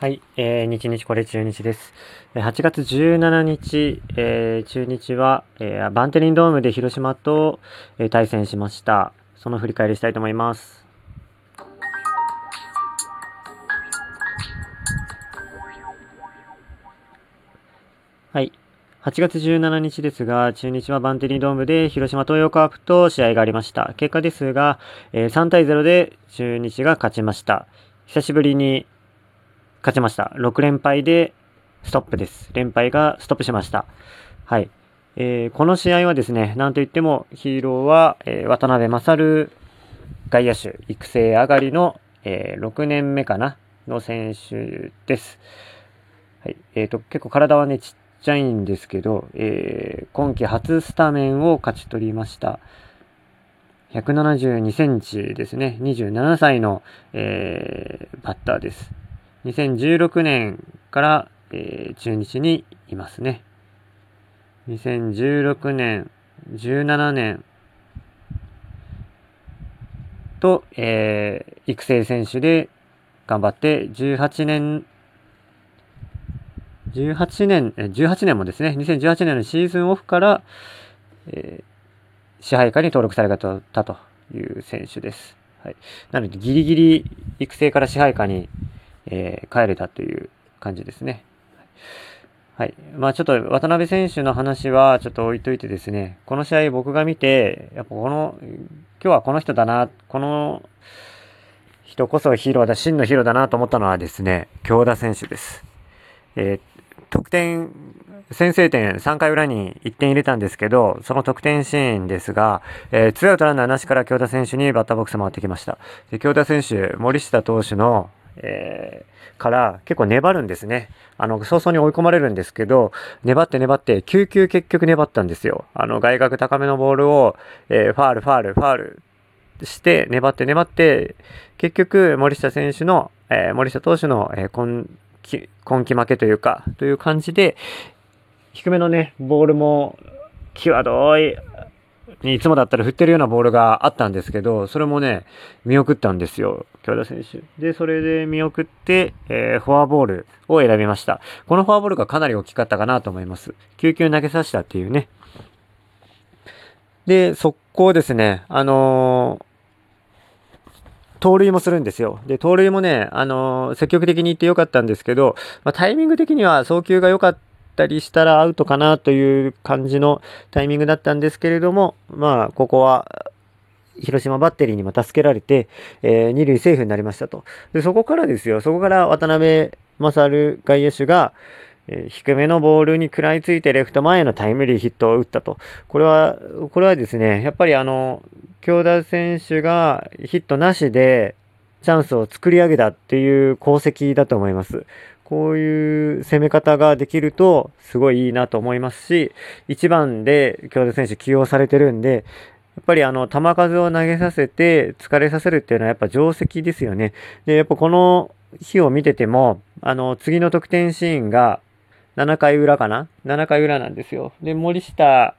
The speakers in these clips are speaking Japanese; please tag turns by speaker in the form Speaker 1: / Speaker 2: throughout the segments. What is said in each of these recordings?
Speaker 1: はい、えー、日日これ中日です。8月17日、えー、中日は、えー、バンテリンドームで広島と、えー、対戦しました。その振り返りしたいと思います。はい。8月17日ですが、中日はバンテリンドームで広島東洋カープと試合がありました。結果ですが、えー、3対0で中日が勝ちました。久しぶりに勝ちました。6連敗でストップです。連敗がストップしました。はい。えー、この試合はですね、なんといってもヒーローは、えー、渡辺勝外野手育成上がりの、えー、6年目かなの選手です。はい。えっ、と、結構体はね、ちっちゃいんですけど、え今季初スタメンを勝ち取りました。172センチですね。27歳の、えバッターです。2016年から、えー、中日にいますね。2016年、17年と、えー、育成選手で頑張って18年、18年、18年もですね、2018年のシーズンオフから、えー、支配下に登録されたという選手です。はい。なので、ギリギリ育成から支配下にえー、帰れたという感じですね。はい。まあちょっと渡辺選手の話はちょっと置いといてですね、この試合僕が見て、やっぱこの、今日はこの人だな、この人こそヒーローだ、真のヒーローだなと思ったのはですね、京田選手です。えー、得点、先制点3回裏に1点入れたんですけど、その得点シーンですが、えー、ツーアウトランナーなしから京田選手にバッターボックス回ってきました。で京田選手、森下投手のえー、から結構粘るんですね。あの、早々に追い込まれるんですけど、粘って粘って、9球結局粘ったんですよ。あの、外角高めのボールを、えー、ファール、ファール、ファールして、粘って粘って、結局、森下選手の、えー、森下投手の、えー、今季、今季負けというか、という感じで、低めのね、ボールも、際どい、にいつもだったら振ってるようなボールがあったんですけど、それもね、見送ったんですよ、京田選手。で、それで見送って、えー、フォアボールを選びました。このフォアボールがかなり大きかったかなと思います。9球投げさせたっていうね。で、速攻ですね、あのー盗塁もするんですよ。で、盗塁もね、あのー、積極的に行ってよかったんですけど、まあ、タイミング的には送球が良かっったりしたらアウトかなという感じのタイミングだったんですけれども、まあ、ここは、広島バッテリーにも助けられて、えー、二塁セーフになりましたと。で、そこからですよ、そこから渡辺勝外野手が、えー、低めのボールに食らいついてレフト前のタイムリーヒットを打ったと。これは、これはですね、やっぱりあの、京田選手がヒットなしでチャンスを作り上げたっていう功績だと思います。こういう攻め方ができると、すごいいいなと思いますし、1番で京田選手起用されてるんで、やっぱりあの、球数を投げさせて疲れさせるっていうのはやっぱ定石ですよね。で、やっぱこの日を見てても、あの、次の得点シーンが7回裏かな ?7 回裏なんですよ。で、森下、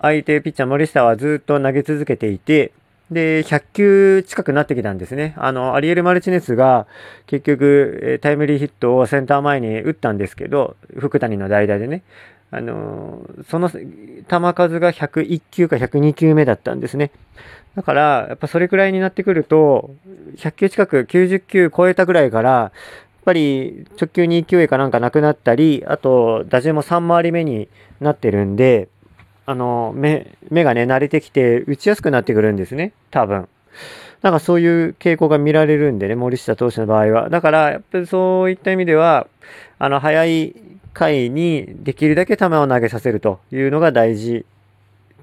Speaker 1: 相手ピッチャー森下はずっと投げ続けていて、で、100球近くなってきたんですね。あの、アリエル・マルチネスが結局、タイムリーヒットをセンター前に打ったんですけど、福谷の代打でね。あの、その球数が101球か102球目だったんですね。だから、やっぱそれくらいになってくると、100球近く90球超えたぐらいから、やっぱり直球に勢いかなんかなくなったり、あと打順も3回り目になってるんで、あの、目、目がね、慣れてきて打ちやすくなってくるんですね。多分。なんかそういう傾向が見られるんでね、森下投手の場合は。だから、やっぱりそういった意味では、あの、早い回にできるだけ球を投げさせるというのが大事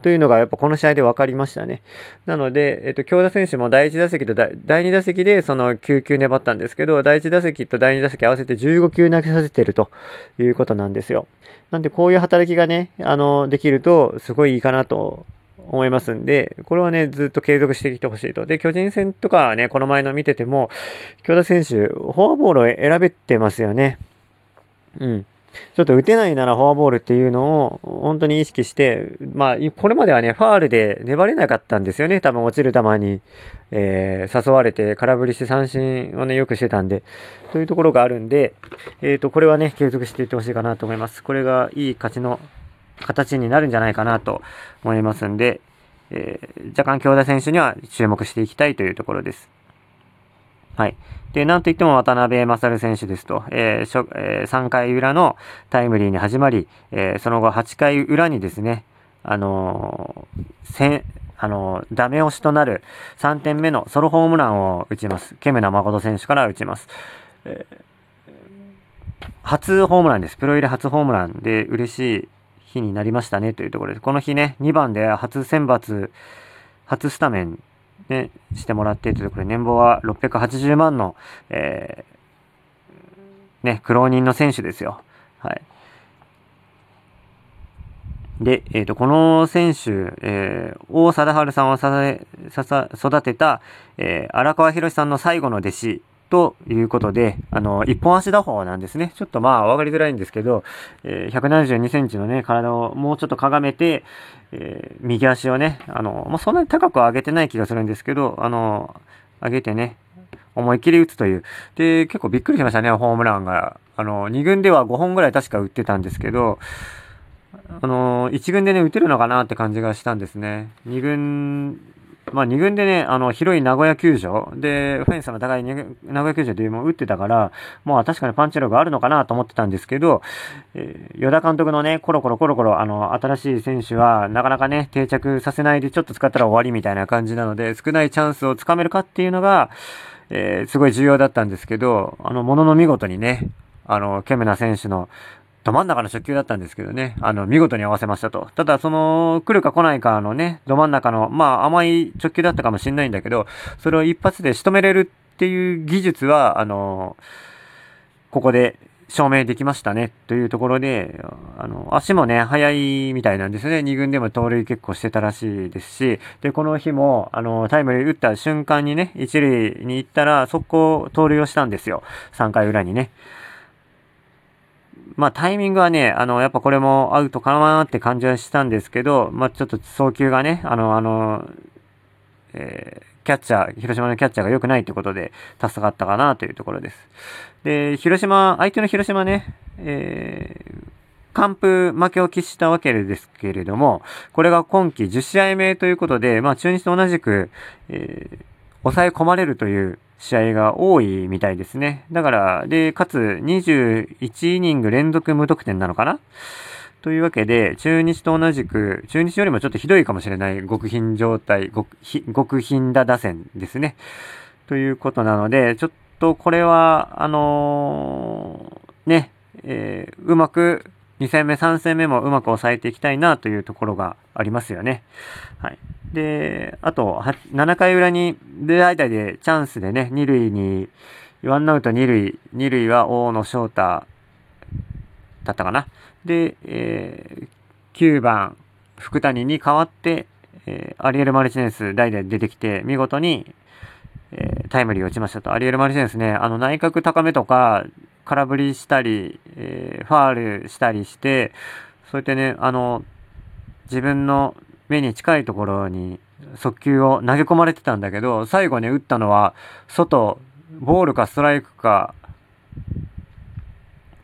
Speaker 1: というのがやっぱこの試合で分かりましたね。なので、えっと、京田選手も第1打席と第2打席でその9球粘ったんですけど、第1打席と第2打席合わせて15球投げさせてるということなんですよ。なんでこういう働きがね、あの、できるとすごいいいかなと思いますんで、これはね、ずっと継続してきてほしいと。で、巨人戦とかね、この前の見てても、京田選手、フォアボールを選べてますよね。うん。ちょっと打てないならフォアボールっていうのを本当に意識して、まあ、これまではね、ファールで粘れなかったんですよね。多分落ちる球に、えー、誘われて空振りして三振をね、よくしてたんで、というところがあるんで、えっ、ー、と、これはね、継続していってほしいかなと思います。これがいい勝ちの形になるんじゃないかなと思いますんで、えー、若干京田選手には注目していきたいというところです。はい。で、なんといっても渡辺勝選手ですと、えーえー、3回裏のタイムリーに始まり、えー、その後8回裏にですね、あのー、せあのー、ダメ押しとなる3点目のソロホームランを打ちます。ケムナ誠選手から打ちます。えー、初ホームランです。プロ入り初ホームランで嬉しい日になりましたねというところです。この日ね、2番で初選抜、初スタメンね、してもらっていうとこれ、年俸は680万の、えー、ね、苦労人の選手ですよ。はい。で、えっ、ー、と、この選手、えー、王貞治さんをささ育てた、えー、荒川博さんの最後の弟子ということで、あの、一本足打法なんですね。ちょっとまあ、わかりづらいんですけど、えー、172センチのね、体をもうちょっとかがめて、えー、右足をね、あの、まあ、そんなに高く上げてない気がするんですけど、あの、上げてね、思いっきり打つという。で、結構びっくりしましたね、ホームランが。あの、2軍では5本ぐらい確か打ってたんですけど、あの、1軍でね、打てるのかなって感じがしたんですね。2軍まあ、2軍でね、あの、広い名古屋球場。で、フェンスの高い名古屋球場でも打ってたから、まあ、確かにパンチ力あるのかなと思ってたんですけど、えー、与田監督のね、コロコロコロコロ、あの、新しい選手は、なかなかね、定着させないでちょっと使ったら終わりみたいな感じなので、少ないチャンスをつかめるかっていうのが、えー、すごい重要だったんですけど、あの、ものの見事にね、あの、ケメナ選手のど真ん中の初球だったんですけどね、あの、見事に合わせましたと。ただ、その、来るか来ないかのね、ど真ん中の、まあ、甘い直球だったかもしれないんだけど、それを一発で仕留めれるっていう技術は、あの、ここで証明できましたね、というところで、あの、足もね、速いみたいなんですね。二軍でも盗塁結構してたらしいですし、で、この日も、あの、タイムリー打った瞬間にね、一塁に行ったら、速攻盗塁をしたんですよ。3回裏にね。まあタイミングはね、あの、やっぱこれもアウトかなって感じはしたんですけど、まあちょっと送球がね、あの、あの、えー、キャッチャー、広島のキャッチャーが良くないってことで助かったかなというところです。で、広島、相手の広島ね、えー、完封負けを喫したわけですけれども、これが今季10試合目ということで、まあ中日と同じく、えー、抑え込まれるという試合が多いみたいですね。だから、で、かつ21イニング連続無得点なのかな？というわけで、中日と同じく、中日よりもちょっとひどいかもしれない極貧状態、極貧打打線ですね。ということなので、ちょっとこれは、あのー、ね、えー、うまく2戦目、3戦目もうまく抑えていきたいなというところがありますよね。はい。で、あと、7回裏に、で、代でチャンスでね、2塁に、ワンアウト2塁、2塁は大野翔太だったかな。で、えー、9番、福谷に代わって、えー、アリエル・マルチネス代で出てきて、見事に、えー、タイムリーを打ちましたと。アリエル・マルチネスね、あの、内角高めとか、空振りしたり、えー、ファールしたりして、そうやってね、あの、自分の目に近いところに速球を投げ込まれてたんだけど、最後ね、打ったのは、外、ボールかストライクか、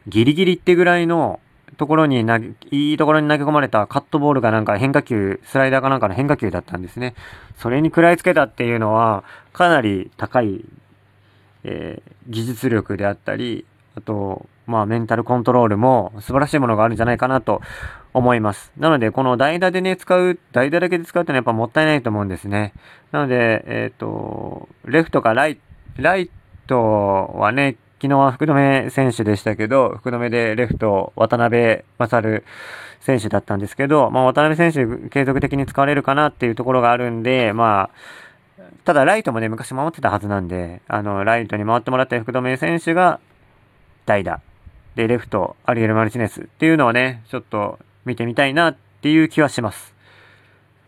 Speaker 1: ギリギリってぐらいのところに投げ、いいところに投げ込まれたカットボールがなんか変化球、スライダーかなんかの変化球だったんですね。それに食らいつけたっていうのは、かなり高い、えー、技術力であったり、あと、まあ、メンタルコントロールも素晴らしいものがあるんじゃないかなと思います。なので、この代打でね、使う、代打だけで使うってのはやっぱもったいないと思うんですね。なので、えっ、ー、と、レフトかライ、ライトはね、昨日は福留選手でしたけど、福留でレフト、渡辺勝選手だったんですけど、まあ、渡辺選手継続的に使われるかなっていうところがあるんで、まあ、ただライトもね、昔守ってたはずなんで、あの、ライトに回ってもらった福留選手が代打。で、レフト、アリエル・マルチネスっていうのをね、ちょっと見てみたいなっていう気はします。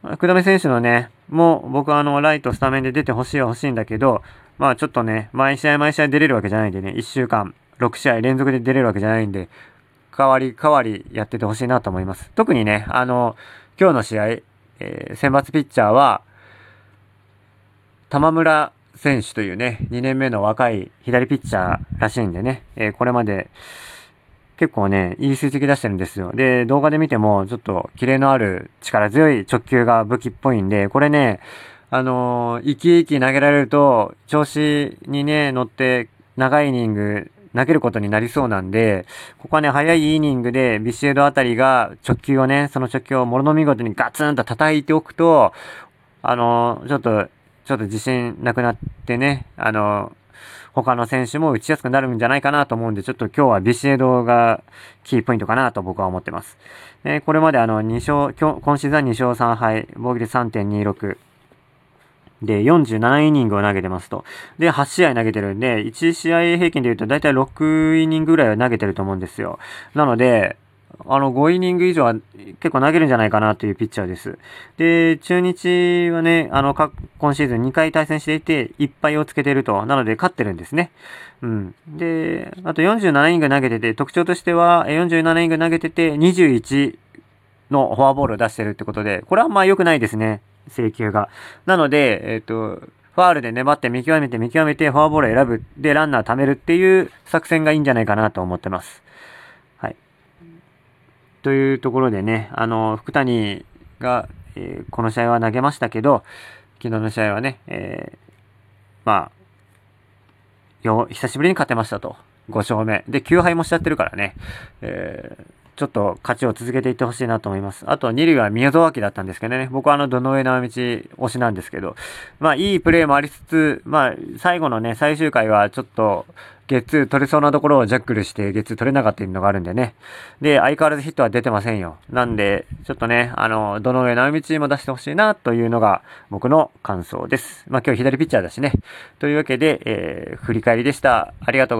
Speaker 1: 福留選手のね、もう僕はあの、ライトスタメンで出てほしいは欲しいんだけど、まあちょっとね、毎試合毎試合出れるわけじゃないんでね、1週間、6試合連続で出れるわけじゃないんで、代わり代わりやっててほしいなと思います。特にね、あの、今日の試合、えー、選抜ピッチャーは、玉村選手というね、2年目の若い左ピッチャーらしいんでね、え、これまで結構ね、いい成績出してるんですよ。で、動画で見ても、ちょっとキレのある力強い直球が武器っぽいんで、これね、あのー、生き生き投げられると、調子にね、乗って長いイニング投げることになりそうなんで、ここはね、早いイニングでビシエドあたりが直球をね、その直球をものの見事にガツンと叩いておくと、あのー、ちょっと、ちょっと自信なくなってね、あの、他の選手も打ちやすくなるんじゃないかなと思うんで、ちょっと今日はビシエドがキーポイントかなと僕は思ってます。えこれまであの2勝、今シーズンは2勝3敗、防御率3.26。で、47イニングを投げてますと。で、8試合投げてるんで、1試合平均で言うと大体6イニングぐらいは投げてると思うんですよ。なので、あの、5イニング以上は結構投げるんじゃないかなというピッチャーです。で、中日はね、あの、今シーズン2回対戦していて、1敗をつけてると。なので、勝ってるんですね。うん。で、あと47イニング投げてて、特徴としては、47イニング投げてて、21のフォアボールを出してるってことで、これはまあ良くないですね。請求が。なので、えっ、ー、と、ファールで粘って見極めて見極めてフォアボールを選ぶ。で、ランナー貯めるっていう作戦がいいんじゃないかなと思ってます。というところでね、あの、福谷が、えー、この試合は投げましたけど、昨日の試合はね、えー、まあ、よ、久しぶりに勝てましたと。5勝目。で、9敗もしちゃってるからね、えー、ちょっと勝ちを続けていってほしいなと思います。あと、二塁は宮沢明だったんですけどね、僕はあの、どの上の道推しなんですけど、まあ、いいプレーもありつつ、まあ、最後のね、最終回はちょっと、ゲッツー取れそうなところをジャックルしてゲッツー取れなかったいうのがあるんでね。で、相変わらずヒットは出てませんよ。なんで、ちょっとね、あの、どの上の道も出してほしいなというのが僕の感想です。まあ今日左ピッチャーだしね。というわけで、えー、振り返りでした。ありがとうございます。